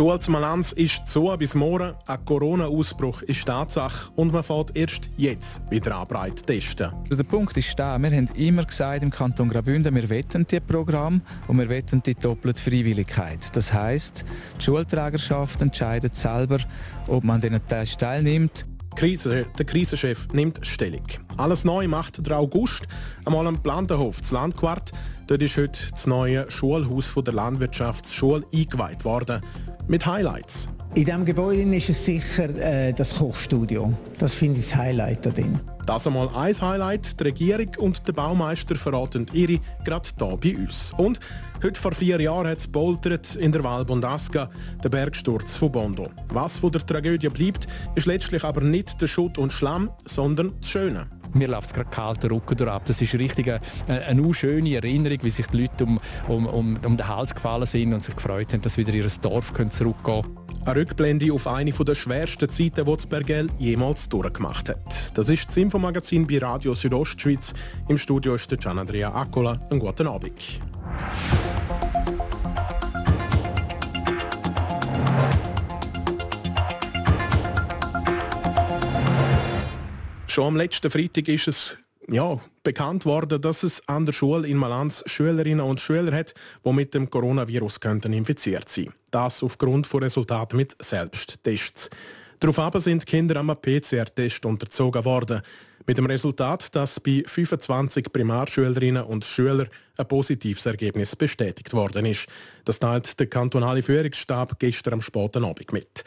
Die Schule zu Malanz ist zu bis morgen. Ein Corona-Ausbruch ist Tatsache und man fährt erst jetzt wieder an breit testen. Der Punkt ist da. Wir haben immer gesagt im Kanton Graubünden, wir wetten die Programm und wir wetten die doppelte Freiwilligkeit. Das heißt, die Schulträgerschaft entscheidet selber, ob man an diesen Test teilnimmt. Krise, der Krisenchef nimmt Stellung. Alles neu macht der August. Einmal am Plantenhof, das Landquart. Dort ist heute das neue Schulhaus der Landwirtschaftsschule eingeweiht worden mit Highlights. In diesem Gebäude ist es sicher äh, das Kochstudio. Das finde ich das Highlight da drin. Das einmal ein Highlight. Die Regierung und der Baumeister verraten ihre gerade hier bei uns. Und heute vor vier Jahren hat es poltert in der Val Bondasca, der Bergsturz von Bondo. Was von der Tragödie bleibt, ist letztlich aber nicht der Schutt und Schlamm, sondern das Schöne. Mir läuft es gerade kalt Rücken durch ab. Das ist richtig eine, eine schöne Erinnerung, wie sich die Leute um, um, um, um den Hals gefallen sind und sich gefreut haben, dass wieder ihr Dorf zurückgehen können. Eine Rückblende auf eine der schwersten Zeiten, die das Bergell jemals durchgemacht hat. Das ist das Infomagazin bei Radio Südostschweiz. Im Studio ist der Gian Andrea Accola. Einen guten Abend. Schon am letzten Freitag ist es ja, bekannt worden, dass es an der Schule in Malanz Schülerinnen und Schüler hat, die mit dem Coronavirus könnten infiziert sein. Das aufgrund von Resultaten mit Selbsttests. Daraufhin sind Kinder am PCR-Test unterzogen worden. Mit dem Resultat, dass bei 25 Primarschülerinnen und Schülern ein positives Ergebnis bestätigt worden ist. Das teilt der kantonale Führungsstab gestern am späten Abend mit.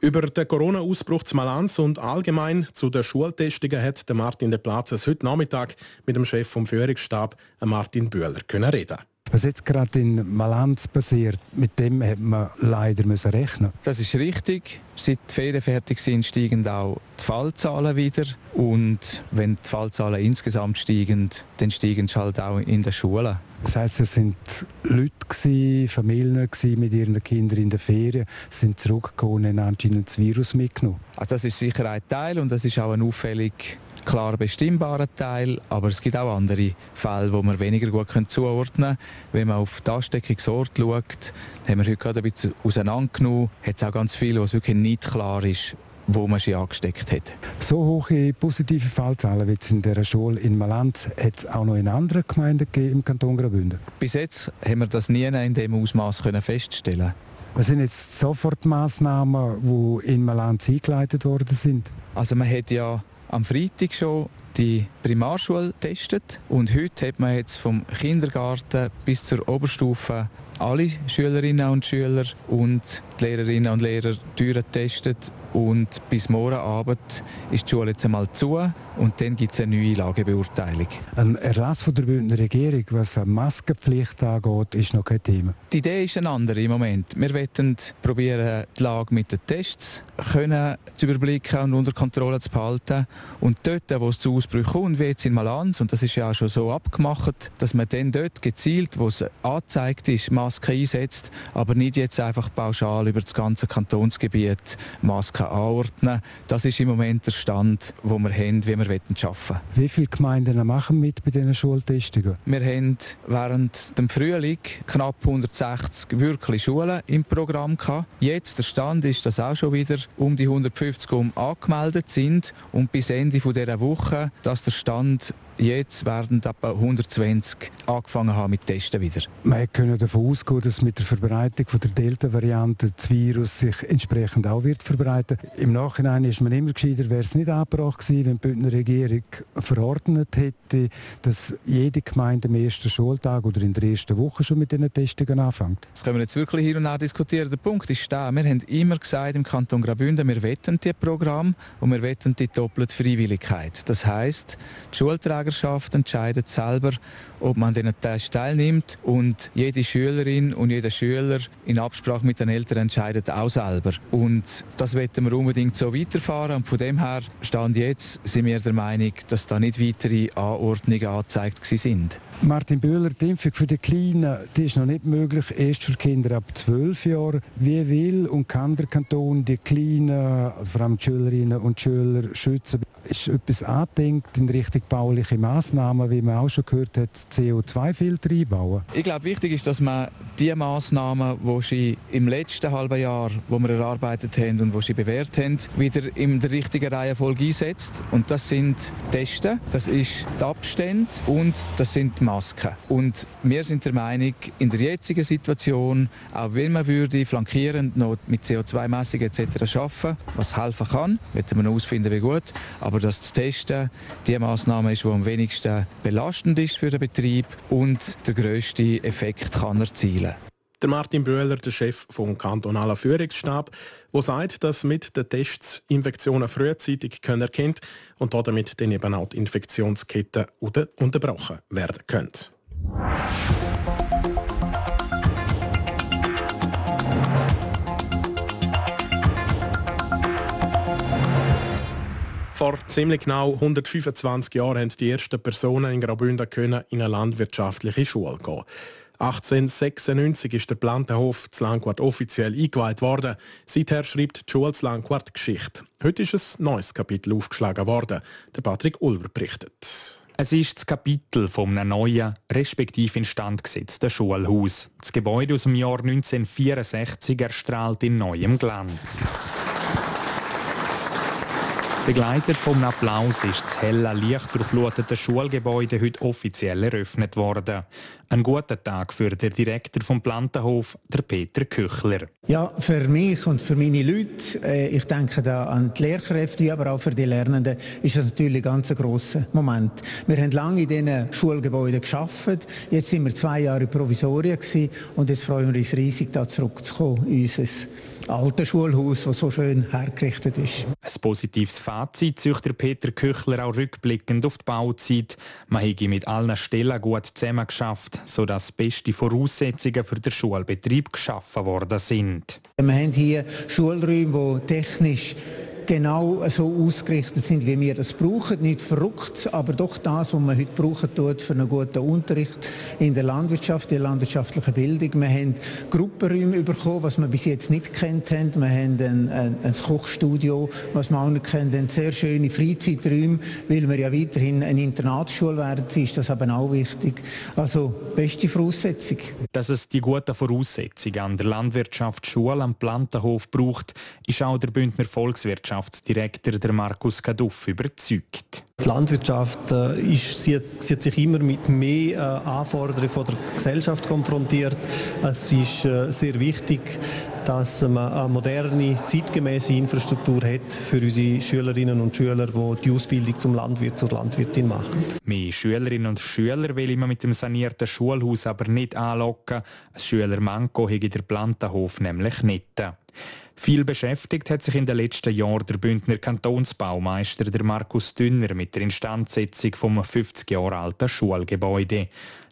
Über den Corona-Ausbruch zu Malanz und allgemein zu den Schultestungen hat Martin de Platzes heute Nachmittag mit dem Chef vom Führungsstab, Martin Bühler, können reden. Was jetzt gerade in Malanz passiert, mit dem hat man leider müssen rechnen. Das ist richtig. Seit die Ferien fertig sind, steigen auch die Fallzahlen wieder. Und wenn die Fallzahlen insgesamt steigen, dann steigen sie halt auch in den Schulen. Das heisst, es sind Leute, Familien mit ihren Kindern in der Ferien, sind zurückgekommen und haben anscheinend das Virus mitgenommen. Also das ist sicher ein Teil und das ist auch ein auffällig klar bestimmbarer Teil, aber es gibt auch andere Fälle, wo man weniger gut zuordnen können. Wenn man auf die Ansteckungsort schaut, haben wir heute gerade ein bisschen auseinandergenommen, hat es auch ganz viele, wo es wirklich nicht klar ist, wo man sie angesteckt hat. So hohe positive Fallzahlen wie es in der Schule in Malanz hat es auch noch in anderen Gemeinden im Kanton Graubünden? Bis jetzt haben wir das nie in dem Ausmaß feststellen Was sind jetzt Sofortmaßnahmen, die in Malanz eingeleitet worden sind? Also man hat ja am Freitag schon die Primarschule getestet und heute hat man jetzt vom Kindergarten bis zur Oberstufe alle Schülerinnen und Schüler und die Lehrerinnen und Lehrer getestet und bis morgen Abend ist die Schule jetzt einmal zu und dann gibt es eine neue Lagebeurteilung. Ein Erlass von der Bündner Regierung, was eine Maskenpflicht angeht, ist noch kein Thema. Die Idee ist eine andere im Moment. Wir wollen probieren, die Lage mit den Tests können zu überblicken und unter Kontrolle zu behalten. Und dort, wo es zu Ausbrüchen kommt, wie jetzt in Malanz, und das ist ja auch schon so abgemacht, dass man dann dort gezielt, wo es angezeigt ist, Masken einsetzt, aber nicht jetzt einfach pauschal über das ganze Kantonsgebiet Masken anordnen. Das ist im Moment der Stand, wo wir haben, wie wir arbeiten wollen. Wie viele Gemeinden machen mit bei diesen Schultestungen? Wir haben während dem Frühling knapp 160 wirklich Schulen im Programm gehabt. Jetzt der Stand ist, dass auch schon wieder um die 150 um angemeldet sind und bis Ende dieser Woche, dass der Stand Jetzt werden etwa 120 angefangen haben mit Testen wieder. Man kann davon ausgehen, dass mit der Verbreitung von der Delta-Variante das Virus sich entsprechend auch wird verbreiten. Im Nachhinein ist man immer gescheiter, wäre es nicht angebracht gewesen, wenn die Bündner Regierung verordnet hätte, dass jede Gemeinde am ersten Schultag oder in der ersten Woche schon mit diesen Testungen anfängt. Das können wir jetzt wirklich hier und da diskutieren. Der Punkt ist da, wir haben immer gesagt im Kanton Graubünden, wir wetten dieses Programm und wir wetten die doppelte Freiwilligkeit. Das heisst, die Schulträger Trägerschaft entscheidet selber, ob man an diesen Test teilnimmt und jede Schülerin und jeder Schüler in Absprache mit den Eltern entscheidet auch selber. Und das wollen wir unbedingt so weiterfahren und von dem her, Stand jetzt, sind wir der Meinung, dass da nicht weitere Anordnungen angezeigt sind. Martin Böhler, die Impfung für die Kleinen die ist noch nicht möglich, erst für Kinder ab 12 Jahren. Wie will und kann der Kanton die Kleinen, also vor allem die Schülerinnen und Schüler, schützen? Ist etwas angedenkt in Richtung bauliche Massnahmen, wie man auch schon gehört hat, CO2-Filter einbauen? Ich glaube, wichtig ist, dass man die Massnahmen, die sie im letzten halben Jahr, wo wir erarbeitet haben und die sie bewährt haben, wieder in der richtigen Reihenfolge einsetzt. Und das sind Testen, das ist die Abstände und das sind die Masken. Und wir sind der Meinung, in der jetzigen Situation, auch wenn man würde flankierend noch mit CO2-Messungen etc. arbeiten, was helfen kann, wird man herausfinden, wie gut, aber das zu testen, die Massnahme ist, die am wenigsten belastend ist für den Betrieb und der grösste Effekt kann erzielen. Der Martin Böhler, der Chef vom kantonalen Führungsstab, der sagt, dass mit den Tests Infektionen frühzeitig können und damit dann eben auch die Infektionskette unterbrochen werden können. Vor ziemlich genau 125 Jahren haben die ersten Personen in Graubünden in eine landwirtschaftliche Schule gehen. 1896 ist der Plantenhof zu Langquart offiziell eingeweiht worden. Seither schreibt die Schule zu Langquart Geschichte. Heute ist ein neues Kapitel aufgeschlagen worden. Der Patrick Ulver berichtet. Es ist das Kapitel von einem neuen, respektive instand gesetzten Schulhaus. Das Gebäude aus dem Jahr 1964 erstrahlt in neuem Glanz. Begleitet vom Applaus ist das helle, leicht durchflutete Schulgebäude heute offiziell eröffnet worden. Ein guter Tag für den Direktor vom Plantenhof, der Peter Küchler. Ja, für mich und für meine Leute, äh, ich denke da an die Lehrkräfte, wie aber auch für die Lernenden, ist das natürlich ein ganz grosser Moment. Wir haben lange in diesen Schulgebäuden geschafft. Jetzt sind wir zwei Jahre Provisorien und jetzt freuen wir uns riesig, da zurückzukommen in unser alte Schulhaus, das so schön hergerichtet ist. Ein positives Fazit züchtet Peter Küchler auch rückblickend auf die Bauzeit. Man habe mit allen Stellen gut zusammengeschafft, sodass beste Voraussetzungen für den Schulbetrieb geschaffen worden sind. Wir haben hier Schulräume, die technisch genau so ausgerichtet sind, wie wir das brauchen. Nicht verrückt, aber doch das, was man heute brauchen tut für einen guten Unterricht in der Landwirtschaft, in der landwirtschaftlichen Bildung. Wir haben Gruppenräume bekommen, was wir bis jetzt nicht kennt haben. Wir haben ein, ein, ein Kochstudio, was wir auch nicht kennen. Haben sehr schöne Freizeiträume, weil wir ja weiterhin eine Internatsschule werden. Ist das aber auch wichtig. Also beste Voraussetzung. Dass es die guten Voraussetzungen an der Landwirtschaftsschule am Plantenhof braucht, ist auch der Bündner Volkswirtschaft Landwirtschaftsdirektor der Markus Kaduff überzeugt. Die Landwirtschaft äh, ist, sieht, sieht, sich immer mit mehr äh, Anforderungen von der Gesellschaft konfrontiert. Es ist äh, sehr wichtig, dass man eine moderne, zeitgemäße Infrastruktur hat für unsere Schülerinnen und Schüler, die die Ausbildung zum Landwirt, zur Landwirtin machen. Mehr Schülerinnen und Schüler will man mit dem sanierten Schulhaus aber nicht anlocken. Ein Schülermanko hege der Plantenhof nämlich nicht. Viel beschäftigt hat sich in den letzten Jahren der Bündner Kantonsbaumeister der Markus Dünner mit der Instandsetzung vom 50 Jahre alten Schulgebäude.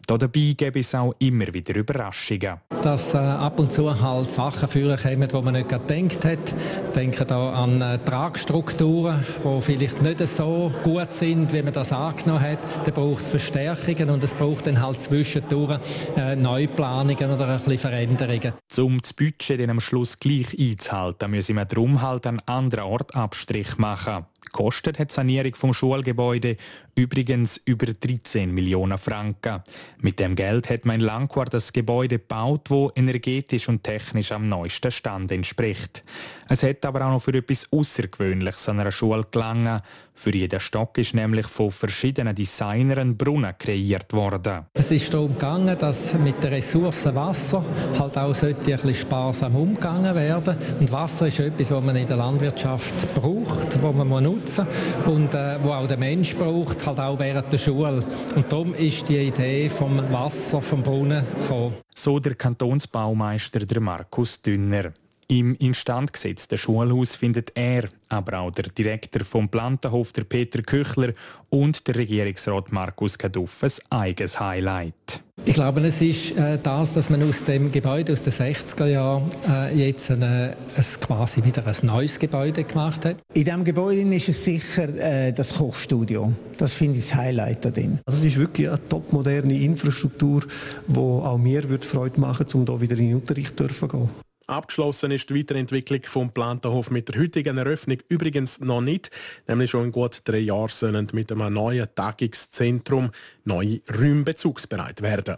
Dabei gäbe es auch immer wieder Überraschungen. Dass äh, ab und zu halt Sachen führen kommen, die man nicht gedacht hat. Denken da an äh, Tragstrukturen, die vielleicht nicht so gut sind, wie man das angenommen hat. Da braucht es Verstärkungen und es braucht dann halt zwischendurch äh, Neuplanungen oder ein bisschen Veränderungen. Um das Budget dann am Schluss gleich einzuhalten, müssen wir darum halt an anderen Ort Abstrich machen. Kostet hat die Sanierung vom Schulgebäude übrigens über 13 Millionen Franken. Mit dem Geld hat man in Langquart das Gebäude gebaut, wo energetisch und technisch am neuesten Stand entspricht. Es hat aber auch noch für etwas Außergewöhnliches an einer Schule gelangen. Für jeden Stock ist nämlich von verschiedenen Designern Brunnen kreiert worden. Es ist darum gegangen, dass mit der Ressource Wasser halt auch ein bisschen sparsam umgegangen werden. Und Wasser ist etwas, was man in der Landwirtschaft braucht, wo man nutzen und äh, wo auch der Mensch braucht, halt auch während der Schule. Und darum ist die Idee vom Wasser vom Brunnen gekommen. So der Kantonsbaumeister der Markus Dünner. Im instand gesetzten Schulhaus findet er, aber auch der Direktor vom Plantenhof, der Peter Küchler und der Regierungsrat Markus Kaduff ein eigenes Highlight. Ich glaube, es ist äh, das, dass man aus dem Gebäude aus den 60er Jahren äh, jetzt eine, ein, quasi wieder ein neues Gebäude gemacht hat. In diesem Gebäude ist es sicher äh, das Kochstudio. Das finde ich das Highlight darin. Also es ist wirklich eine topmoderne Infrastruktur, die auch mir Freude machen würde, um hier wieder in den Unterricht zu gehen. Abgeschlossen ist die Weiterentwicklung vom Plantenhof mit der heutigen Eröffnung übrigens noch nicht. Nämlich schon in gut drei Jahren sollen mit einem neuen Tagungszentrum neue Räume bezugsbereit werden.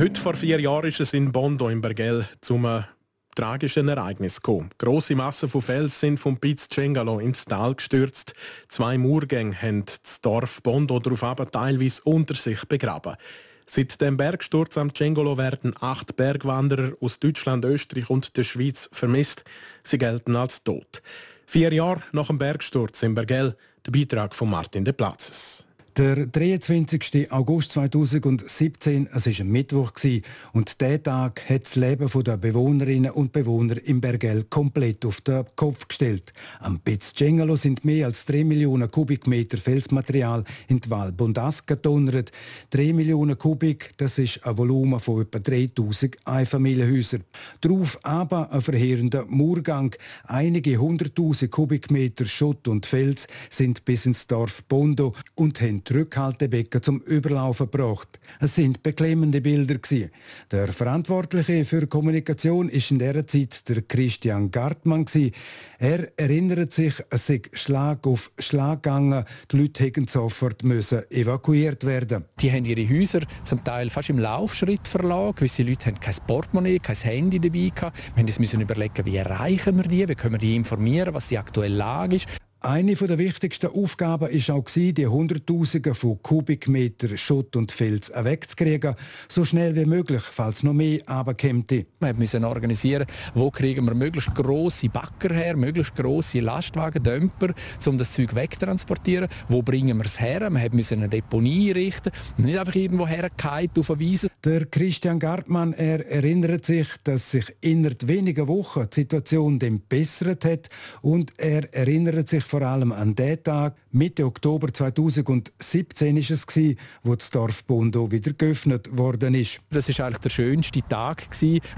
Heute vor vier Jahren ist es in Bondo im Bergell zum tragischen Ereignis gekommen. Grosse Massen von Fels sind vom Piz Cengalo ins Tal gestürzt. Zwei Murgänge haben das Dorf Bondo darauf teilweise unter sich begraben. Seit dem Bergsturz am Cengolo werden acht Bergwanderer aus Deutschland, Österreich und der Schweiz vermisst. Sie gelten als tot. Vier Jahre nach dem Bergsturz im Bergell, der Beitrag von Martin de Platzes. Der 23. August 2017, es war ein Mittwoch und dieser Tag hat das Leben der Bewohnerinnen und Bewohner im Bergell komplett auf den Kopf gestellt. Am Piz Cengalo sind mehr als 3 Millionen Kubikmeter Felsmaterial in die Valbondas gedonnert. 3 Millionen Kubik, das ist ein Volumen von etwa 3000 Einfamilienhäusern. Darauf aber ein verheerender Murgang. Einige hunderttausend Kubikmeter Schutt und Fels sind bis ins Dorf Bondo und haben die Rückhaltebecken zum Überlaufen gebracht. Es sind beklemmende Bilder. Der Verantwortliche für Kommunikation ist in dieser Zeit der Christian Gartmann. Er erinnert sich, es sei Schlag auf Schlag gegangen. Die Leute hätten sofort müssen evakuiert werden. Die haben ihre Häuser zum Teil fast im Laufschritt verlagen. Gewisse Leute haben kein Portemonnaie, kein Handy dabei gehabt. Wir müssen überlegen, wie erreichen wir die, wie können wir die informieren, was die aktuelle Lage ist. Eine der wichtigsten Aufgaben war auch, die Hunderttausende von Kubikmeter Schutt und Filz wegzukriegen, so schnell wie möglich, falls noch mehr runterkommt. Wir mussten organisieren, wo kriegen wir möglichst grosse Bagger her, möglichst grosse Lastwagen, Dömper, um das Zeug wegtransportieren. Wo bringen wir es her? Wir mussten eine Deponie einrichten, nicht einfach irgendwo hergefallen auf eine Wiese. Der Christian Gartmann er erinnert sich, dass sich innerhalb weniger Wochen die Situation dem bessert hat und er erinnert sich vor allem an den Tag, Mitte Oktober 2017 ist es wo das Dorf Bondo wieder geöffnet worden ist. Das ist eigentlich der schönste Tag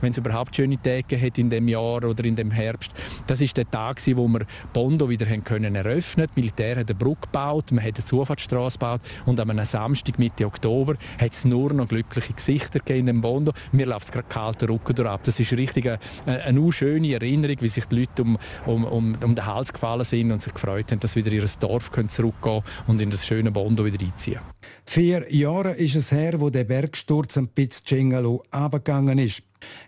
wenn es überhaupt schöne Tage hat in dem Jahr oder in dem Herbst. Das ist der Tag wo wir Bondo wieder haben können eröffnen. Das Militär hat eine Brücke gebaut, man hat eine Zufahrtsstraße gebaut und einem Samstag Mitte Oktober hat es nur noch glückliche Gesichter in dem Bondo. Mir läuft es gerade kalter Rücken durch ab. Das ist richtig eine, eine schöne Erinnerung, wie sich die Leute um, um, um, um den Hals gefallen sind und sich gefreut haben, dass wieder ihr Dorf zurückgehen und in das schöne Bondo wieder einziehen. Vier Jahre ist es her, wo der Bergsturz am Piz Cengalo abgegangen ist.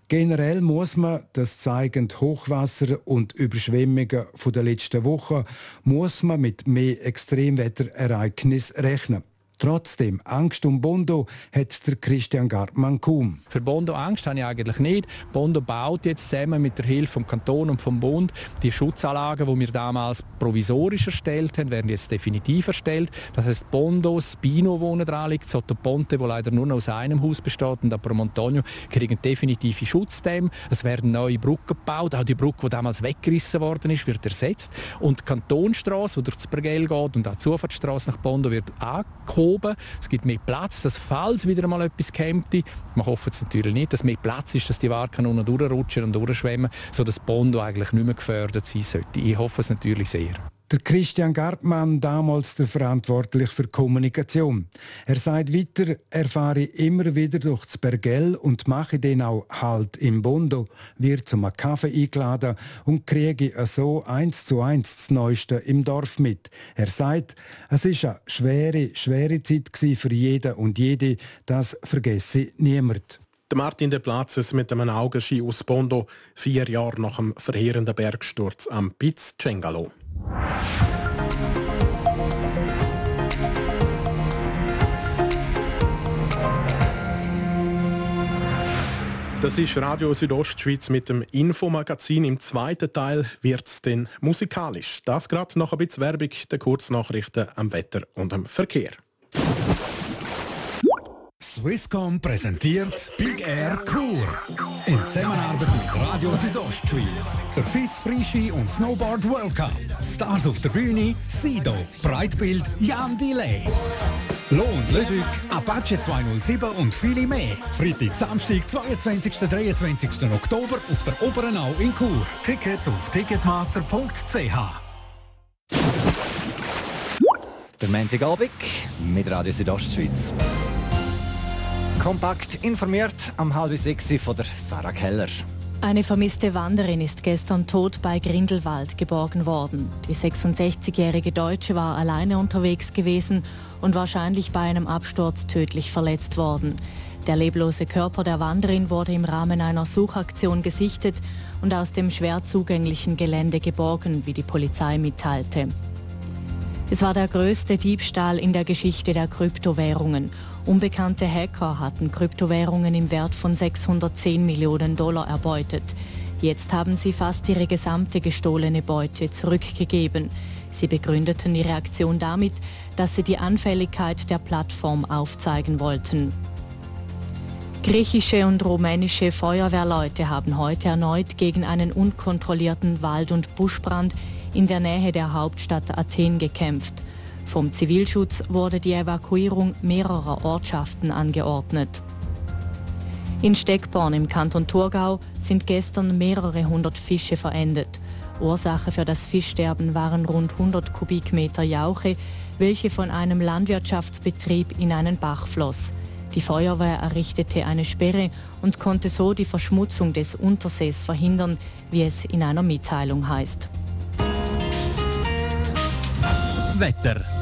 Generell muss man, das zeigen Hochwasser und Überschwemmungen der letzten Wochen, muss man mit mehr Extremwetterereignissen rechnen. Trotzdem, Angst um Bondo hat der Christian Gartmann kaum. Für Bondo Angst habe ich eigentlich nicht. Bondo baut jetzt zusammen mit der Hilfe vom Kanton und vom Bund die Schutzanlagen, die wir damals provisorisch erstellt haben, werden jetzt definitiv erstellt. Das heißt Bondo, Spino, wo dran liegt, Sottoponte, wo leider nur noch aus einem Haus besteht, und Apro Montonio kriegen definitive Schutzdämme. Es werden neue Brücken gebaut. Auch die Brücke, die damals weggerissen worden ist, wird ersetzt. Und die Kantonstraße, die durch das Bergell geht, und auch die Zufahrtsstraße nach Bondo wird angehoben oben. Es gibt mehr Platz, dass falls wieder mal etwas käme, man hofft es natürlich nicht, dass mehr Platz ist, dass die Warenkanonen durchrutschen und durchschwemmen, sodass Bondo eigentlich nicht mehr gefördert sein sollte. Ich hoffe es natürlich sehr. Der Christian Gartmann, damals der verantwortlich für Kommunikation. Er sagt weiter, er fahre immer wieder durch das Bergell und mache den auch Halt im Bondo, wird zum Kaffee eingeladen und kriege so eins zu eins das Neueste im Dorf mit. Er sagt, es ist eine schwere, schwere Zeit für jeden und jede, das vergesse niemand. Der Martin de Platzes mit einem Augenschein aus Bondo, vier Jahre nach dem verheerenden Bergsturz am Piz Cengalo. Das ist Radio Südostschweiz mit dem Infomagazin. Im zweiten Teil wird es dann musikalisch. Das gerade noch ein bisschen Werbung, der Kurznachrichten am Wetter und am Verkehr. Swisscom präsentiert Big Air Kur. In Zusammenarbeit mit Radio Südostschweiz. Der FIS Frischi und Snowboard World Cup. Stars auf der Bühne, Sido, Breitbild, Jan Delay. Lohn Ludwig, Apache 207 und viele mehr. Freitag, Samstag, 22. 23. Oktober auf der Oberenau in Chur. Tickets auf ticketmaster.ch. Der Montagabend mit Radio Südostschweiz. Kompakt informiert am halb sechs von der Sarah Keller. Eine vermisste Wanderin ist gestern tot bei Grindelwald geborgen worden. Die 66-jährige Deutsche war alleine unterwegs gewesen und wahrscheinlich bei einem Absturz tödlich verletzt worden. Der leblose Körper der Wanderin wurde im Rahmen einer Suchaktion gesichtet und aus dem schwer zugänglichen Gelände geborgen, wie die Polizei mitteilte. Es war der größte Diebstahl in der Geschichte der Kryptowährungen. Unbekannte Hacker hatten Kryptowährungen im Wert von 610 Millionen Dollar erbeutet. Jetzt haben sie fast ihre gesamte gestohlene Beute zurückgegeben. Sie begründeten ihre Aktion damit, dass sie die Anfälligkeit der Plattform aufzeigen wollten. Griechische und rumänische Feuerwehrleute haben heute erneut gegen einen unkontrollierten Wald- und Buschbrand in der Nähe der Hauptstadt Athen gekämpft. Vom Zivilschutz wurde die Evakuierung mehrerer Ortschaften angeordnet. In Steckborn im Kanton Thurgau sind gestern mehrere hundert Fische verendet. Ursache für das Fischsterben waren rund 100 Kubikmeter Jauche, welche von einem Landwirtschaftsbetrieb in einen Bach floss. Die Feuerwehr errichtete eine Sperre und konnte so die Verschmutzung des Untersees verhindern, wie es in einer Mitteilung heißt. Wetter.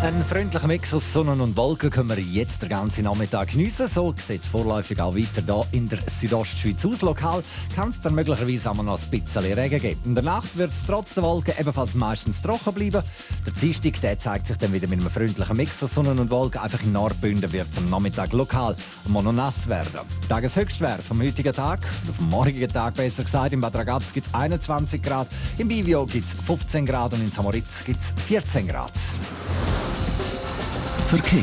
Ein freundlicher Mix aus Sonne und Wolken können wir jetzt den ganzen Nachmittag geniessen. So sieht es vorläufig auch weiter hier in der Südostschweiz aus. Lokal kann es dann möglicherweise auch noch ein bisschen Regen geben. In der Nacht wird es trotz der Wolken ebenfalls meistens trocken bleiben. Der Dienstag der zeigt sich dann wieder mit einem freundlichen Mix aus Sonne und Wolken. Einfach in Nordbünden wird es am Nachmittag lokal noch nass werden. Tageshöchstwert vom heutigen Tag, oder vom morgigen Tag besser gesagt, in Bad Ragaz gibt es 21 Grad, im Bivio gibt es 15 Grad und in Samoritz gibt es 14 Grad. Verkehr.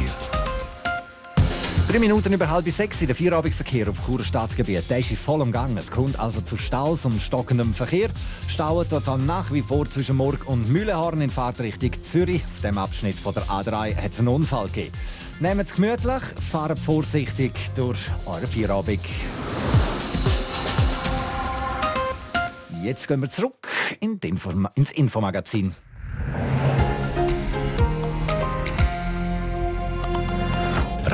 Drei Minuten über halb sechs in der Vierabendverkehr auf Churer Stadtgebiet. Der ist in vollem Gang. Es kommt also zu Staus und stockendem Verkehr. Stauen dort auch nach wie vor zwischen Murg und Mühlenhorn in Fahrtrichtung Zürich. Auf dem Abschnitt von der A3 hat es einen Unfall gegeben. Nehmt es gemütlich, fahrt vorsichtig durch eure Vierabend. Jetzt gehen wir zurück ins Infomagazin.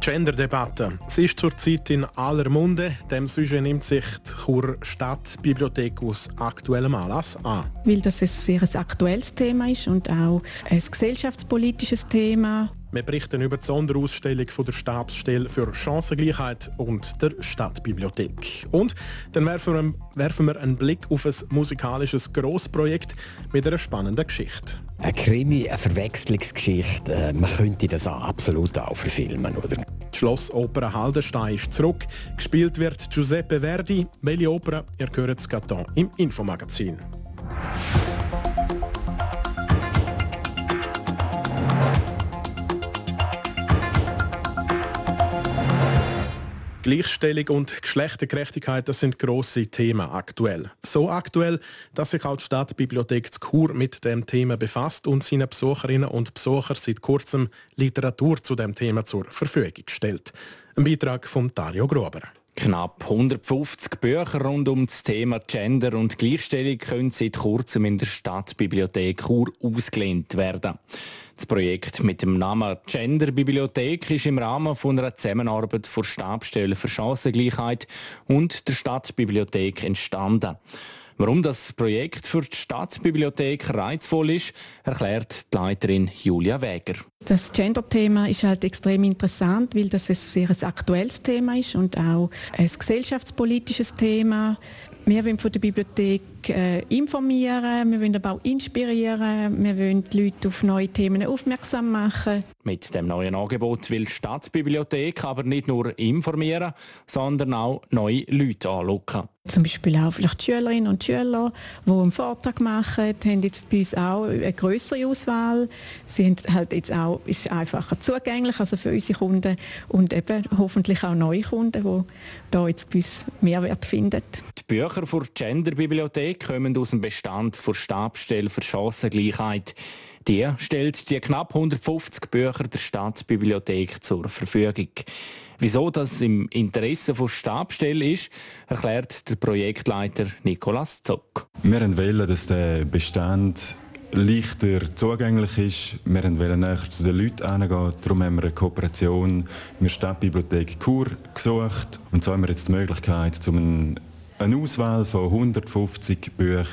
Gender-Debatte. Sie ist zurzeit in aller Munde. Dem Sujet nimmt sich die Chur Stadtbibliothek aus aktuellem Anlass an. Weil das ein sehr aktuelles Thema ist und auch ein gesellschaftspolitisches Thema. Wir berichten über die Sonderausstellung von der Stabsstelle für Chancengleichheit und der Stadtbibliothek. Und dann werfen wir, werfen wir einen Blick auf ein musikalisches Grossprojekt mit einer spannenden Geschichte. Ein Krimi, eine Verwechslungsgeschichte, äh, man könnte das auch absolut auch verfilmen, oder? Die Schlossoper Haldenstein ist zurück. Gespielt wird Giuseppe Verdi. Welche Oper? Ihr hört es gerade im Infomagazin. Gleichstellung und Geschlechtergerechtigkeit, das sind große Themen aktuell. So aktuell, dass sich auch die Stadtbibliothek zu Chur mit dem Thema befasst und seinen Besucherinnen und Besuchern seit kurzem Literatur zu dem Thema zur Verfügung stellt. Ein Beitrag von Dario Gruber. Knapp 150 Bücher rund um das Thema Gender und Gleichstellung können seit kurzem in der Stadtbibliothek Chur ausgelehnt werden. Das Projekt mit dem Namen Gender Bibliothek ist im Rahmen von einer Zusammenarbeit von Stabstellen für Chancengleichheit und der Stadtbibliothek entstanden. Warum das Projekt für die Stadtbibliothek reizvoll ist, erklärt die Leiterin Julia Wäger. Das Gender-Thema ist halt extrem interessant, weil das ein sehr aktuelles Thema ist und auch ein gesellschaftspolitisches Thema. Wir wollen von der Bibliothek äh, informieren, wir wollen aber auch inspirieren, wir wollen die Leute auf neue Themen aufmerksam machen. Mit dem neuen Angebot will die Stadtbibliothek aber nicht nur informieren, sondern auch neue Leute anlocken. Zum Beispiel auch vielleicht Schülerinnen und Schüler, die einen Vortrag machen, haben jetzt bei uns auch eine größere Auswahl. Sie haben halt jetzt auch, ist einfacher zugänglich, also für unsere Kunden und eben hoffentlich auch neue Kunden, die da jetzt bei uns Mehrwert finden. Bücher für die Genderbibliothek kommen aus dem Bestand der Stabstelle für Chancengleichheit. Die stellt die knapp 150 Bücher der Stadtbibliothek zur Verfügung. Wieso das im Interesse von Stabstelle ist, erklärt der Projektleiter Nikolaus Zock. Wir wollen, dass der Bestand leichter zugänglich ist. Wir wollen näher zu den Leuten hingehen. Darum haben wir eine Kooperation mit der Stadtbibliothek Chur gesucht. Und so haben wir jetzt die Möglichkeit, um eine Auswahl von 150 Büchern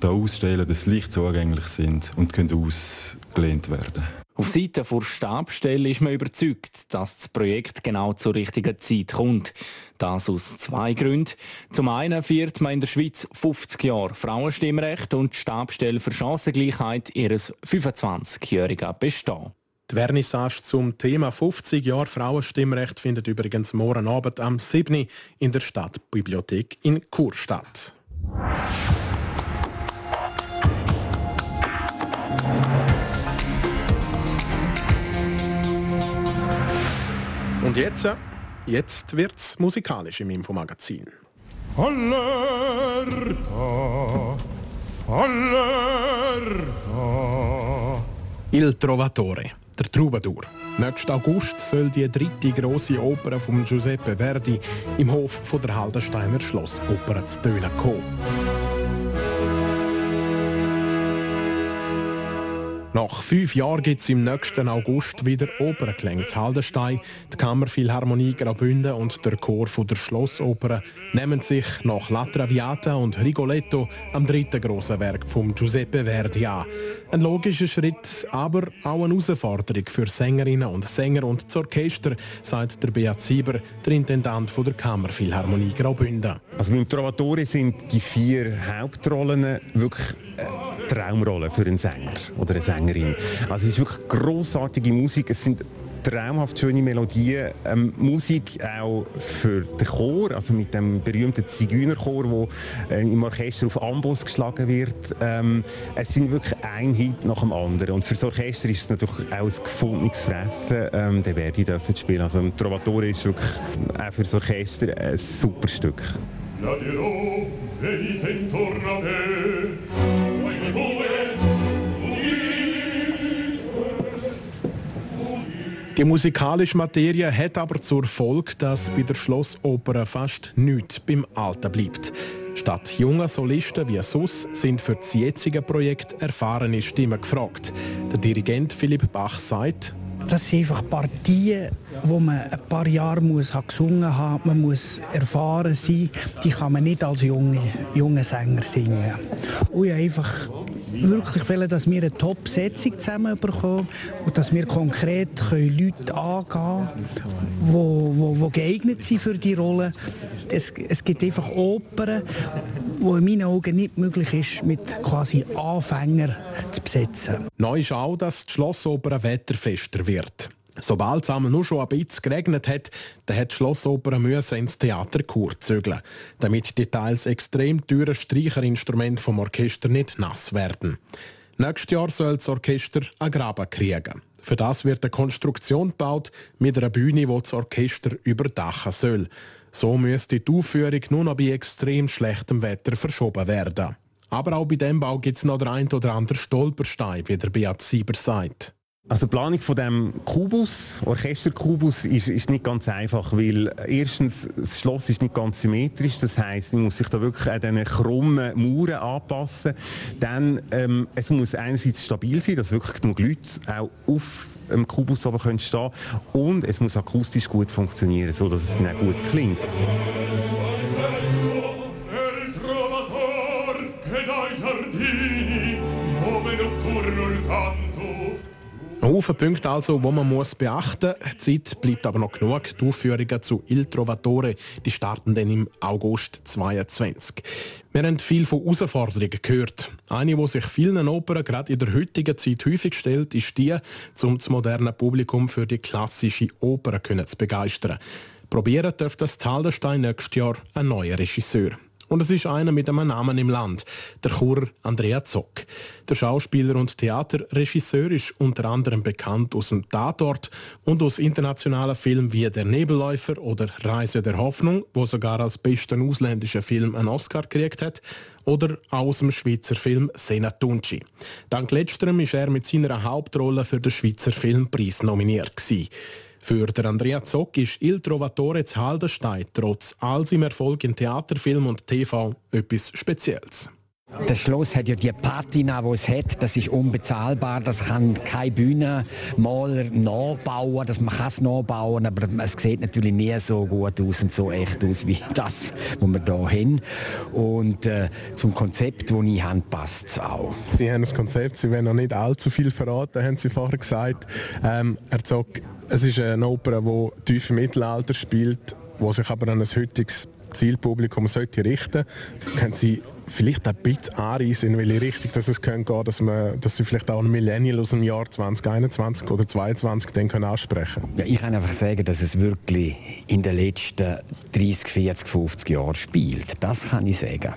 hier auszustellen, dass sie leicht zugänglich sind und können ausgelehnt werden auf Seite der Stabstelle ist man überzeugt, dass das Projekt genau zur richtigen Zeit kommt. Das aus zwei Gründen. Zum einen feiert man in der Schweiz 50 Jahre Frauenstimmrecht und die Stabstelle für Chancengleichheit ihres 25-jährigen Bestehen. Die Vernissage zum Thema 50 Jahre Frauenstimmrecht findet übrigens morgen Abend am 7. in der Stadtbibliothek in Chur statt. Und jetzt, jetzt wird's musikalisch im Infomagazin. Allerta, allerta. Il Trovatore, der Troubadour. Nächsten August soll die dritte große Oper von Giuseppe Verdi im Hof von der Haldensteiner Schlossoper zu tönen kommen. Nach fünf Jahren gibt es im nächsten August wieder Opernklänge zu Haldenstein. Die Kammerphilharmonie Graubünden und der Chor von der Schlossoper nehmen sich nach La Traviata und Rigoletto am dritten grossen Werk von Giuseppe Verdi an. Ein logischer Schritt, aber auch eine Herausforderung für Sängerinnen und Sänger und das Orchester, sagt der Beat Sieber, der Intendant von der Kammerphilharmonie Graubünden. Also beim Trovatore sind die vier Hauptrollen wirklich äh, Traumrollen für einen Sänger oder eine Sängerin. Also es ist wirklich großartige Musik. Es sind traumhaft schöne Melodien. Ähm, Musik auch für den Chor, also mit dem berühmten Zigeunerchor, wo äh, im Orchester auf Amboss geschlagen wird. Ähm, es sind wirklich ein Hit nach dem anderen. Und für das Orchester ist es natürlich auch ein gefundenes Fressen, ähm, den Verdi dürfen spielen. Also Trovatore ist wirklich auch für das Orchester ein super Stück. La dirò, venite intorno a me. Die musikalische Materie hat aber zur Folge, dass bei der Schlossoper fast nichts beim Alten bleibt. Statt junger Solisten wie Sus sind für das jetzige Projekt erfahrene Stimmen gefragt. Der Dirigent Philipp Bach sagt, das sind einfach Partien, wo man ein paar Jahre muss gesungen haben. Man muss erfahren sein. Die kann man nicht als junge, junge Sänger singen. Und ich einfach wirklich wollen, dass wir eine Top-Setzung zusammen bekommen und dass wir konkret Leute angehen können, die wo, wo, wo geeignet sind für die Rolle. Es, es gibt einfach Opern, wo in meinen Augen nicht möglich ist, mit quasi Anfängern zu besetzen. Neu ist auch, dass die Schlossoper wetterfester wird. Sobald es nur schon ein bisschen geregnet hat, dann hat die Schlossoper ins Theater Chur zügeln, damit die teils extrem teuren Streicherinstrumente vom Orchester nicht nass werden. Nächstes Jahr soll das Orchester einen Graben kriegen. Für das wird eine Konstruktion gebaut mit einer Bühne, die das Orchester überdachen soll. So müsste die Aufführung nur noch bei extrem schlechtem Wetter verschoben werden. Aber auch bei dem Bau gibt es noch den ein oder anderen Stolperstein, wie der Beat Sieber sagt. Also die Planung von dem Kubus, Orchesterkubus, ist, ist nicht ganz einfach, weil erstens das Schloss ist nicht ganz symmetrisch, das heißt, man muss sich da wirklich an diesen krummen Mauern anpassen. Dann ähm, es muss einerseits stabil sein, dass wirklich genug Leute auch auf dem Kubus oben können stehen und es muss akustisch gut funktionieren, so dass es dann auch gut klingt. Ein Haufen Punkte also, die man muss beachten muss. Zeit bleibt aber noch genug. Die Aufführungen zu Il Trovatore die starten dann im August 2022. Wir haben viel von Herausforderungen gehört. Eine, die sich vielen Opern gerade in der heutigen Zeit häufig stellt, ist die, um das moderne Publikum für die klassische Oper zu begeistern. Probieren dürfte das Zaldenstein nächstes Jahr ein neuer Regisseur. Und es ist einer mit einem Namen im Land, der Churer Andrea Zock. Der Schauspieler und Theaterregisseur ist unter anderem bekannt aus dem Tatort und aus internationalen Filmen wie Der Nebelläufer oder Reise der Hoffnung, wo sogar als besten ausländischen Film einen Oscar gekriegt hat, oder aus dem Schweizer Film Senatunci. Dank letzterem ist er mit seiner Hauptrolle für den Schweizer Filmpreis nominiert gewesen. Für den Andrea Zock ist Il Trovatore zu Haldenstein trotz all seinem Erfolg in Theater, Film und TV etwas Spezielles. Das Schloss hat ja die Patina, die es hat. Das ist unbezahlbar. Das kann kein Bühnenmaler nachbauen. Das, man kann es nachbauen, aber es sieht natürlich nie so gut aus und so echt aus wie das, was wir hier haben. Und äh, zum Konzept, das ich habe, passt es auch. Sie haben ein Konzept, Sie werden noch nicht allzu viel verraten, haben Sie vorher gesagt. Ähm, Herr Zock, es ist eine Oper, die tief im Mittelalter spielt, die sich aber an ein heutiges Zielpublikum sollte richten. Können Sie vielleicht ein bisschen anreisen, in welche Richtung dass es gehen kann, dass, dass Sie vielleicht auch einen Millennial aus dem Jahr 2021 oder 2022 dann können ansprechen ja, Ich kann einfach sagen, dass es wirklich in den letzten 30, 40, 50 Jahren spielt. Das kann ich sagen.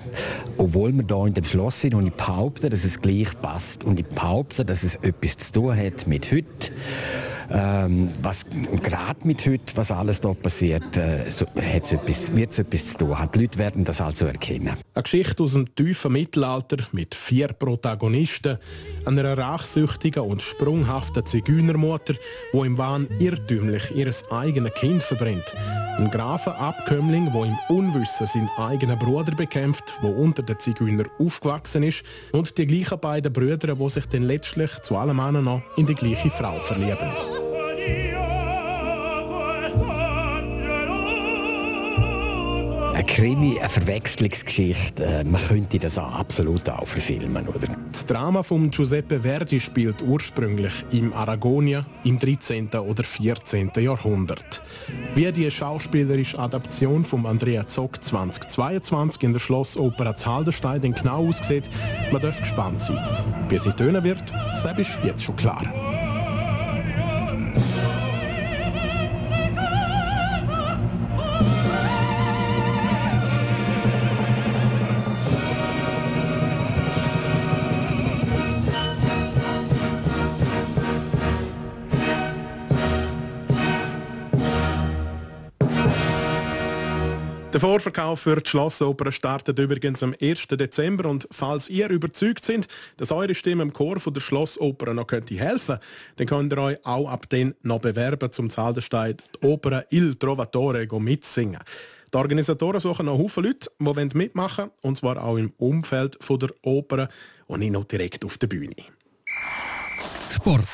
Obwohl wir hier in dem Schloss sind und ich behaupte, dass es gleich passt und ich behaupte, dass es etwas zu tun hat mit heute ähm, was gerade mit heute, was alles da passiert, äh, so, wird es etwas zu tun haben. Die Leute werden das also erkennen. Eine Geschichte aus dem tiefen Mittelalter mit vier Protagonisten, einer rachsüchtigen und sprunghaften Zigeunermutter, die im Wahn irrtümlich ihr eigenes Kind verbrennt. Ein Grafenabkömmling, der im Unwissen seinen eigenen Bruder bekämpft, der unter den Zigeuner aufgewachsen ist, und die gleichen beiden Brüder, die sich dann letztlich zu allem anderen noch in die gleiche Frau verlieben. Krimi, eine Verwechslungsgeschichte, äh, man könnte das auch absolut auch verfilmen, oder? Das Drama von Giuseppe Verdi spielt ursprünglich im Aragonia im 13. oder 14. Jahrhundert. Wie die schauspielerische Adaption von Andrea Zock 2022 in der Schlossoper zu Haldenstein genau aussieht, man darf gespannt sein. Wie sie tönen wird, das ist jetzt schon klar. Der Vorverkauf für die Schlossoper startet übrigens am 1. Dezember und falls ihr überzeugt sind, dass eure Stimme im Chor von der Schlossoper noch könnte helfen, dann könnt ihr euch auch ab dann noch bewerben zum Zaldenstein die Oper Il Trovatore mitsingen. Die Organisatoren suchen noch Haufen Leute, die mitmachen wollen, und zwar auch im Umfeld der Oper und nicht nur direkt auf der Bühne. Sport.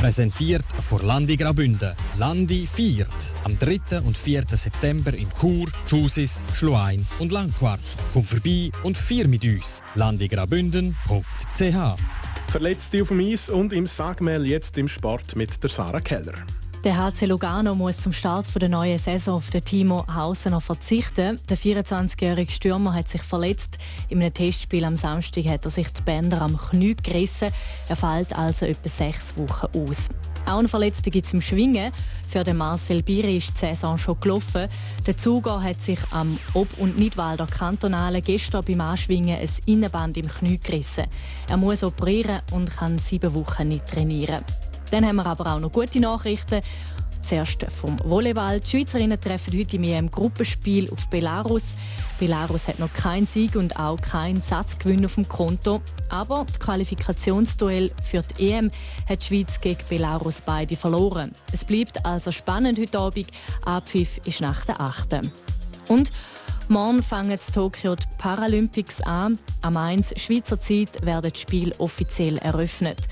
Präsentiert von Landi Graubünden. Landi feiert am 3. und 4. September in Chur, Thusis, Schluein und Langquart. Komm vorbei und feier mit uns. landigraubünden.ch Verletzte auf dem Eis und im Sagmel jetzt im Sport mit der Sarah Keller. Der HC Lugano muss zum Start der neuen Saison auf den Timo Hausener verzichten. Der 24-jährige Stürmer hat sich verletzt. In einem Testspiel am Samstag hat er sich die Bänder am Knie gerissen. Er fällt also etwa sechs Wochen aus. Auch eine Verletzte gibt es im Schwingen. Für den Marcel Biri ist die Saison schon gelaufen. Der Zuger hat sich am Ob- und Nidwalder Kantonale gestern beim Anschwingen ein Innenband im Knie gerissen. Er muss operieren und kann sieben Wochen nicht trainieren. Dann haben wir aber auch noch gute Nachrichten. Zuerst vom Volleyball. Die Schweizerinnen treffen heute im EM-Gruppenspiel auf Belarus. Belarus hat noch keinen Sieg und auch keinen Satzgewinn auf dem Konto. Aber das Qualifikationsduell für die EM hat die Schweiz gegen Belarus beide verloren. Es bleibt also spannend heute Abend. Abpfiff ist nach der 8. Und Morgen fangen die Tokio die Paralympics an. Am 1 Schweizer Zeit werden die Spiele offiziell eröffnet.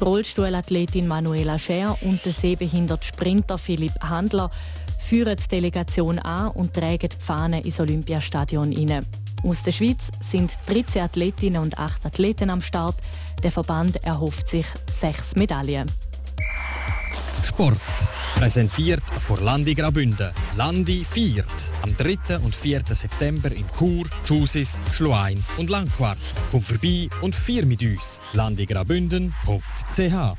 Die Rollstuhlathletin Manuela Scher und der sehbehinderte Sprinter Philipp Handler führen die Delegation an und tragen die Fahne ins Olympiastadion hinein. Aus der Schweiz sind 13 Athletinnen und 8 Athleten am Start. Der Verband erhofft sich sechs Medaillen. Sport. Präsentiert von Landi Graubünden. Landi viert. Am 3. und 4. September in Chur, Thusis, Schluein und Langquart. Komm vorbei und vier mit uns. landigraubünden.ch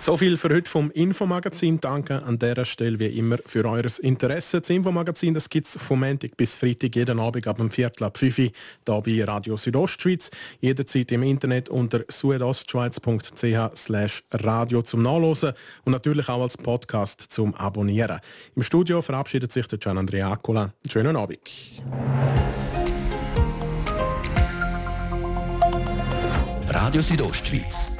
so viel für heute vom Infomagazin. Danke an dieser Stelle wie immer für eures Interesse. Das Infomagazin gibt es vom Montag bis Freitag jeden Abend ab dem Viertel ab 5 Uhr hier bei Radio Südostschweiz. Jederzeit im Internet unter südostschweiz.ch radio zum Nachlesen und natürlich auch als Podcast zum Abonnieren. Im Studio verabschiedet sich der Gian Andrea Accola. Schönen Abend. Radio Südostschweiz,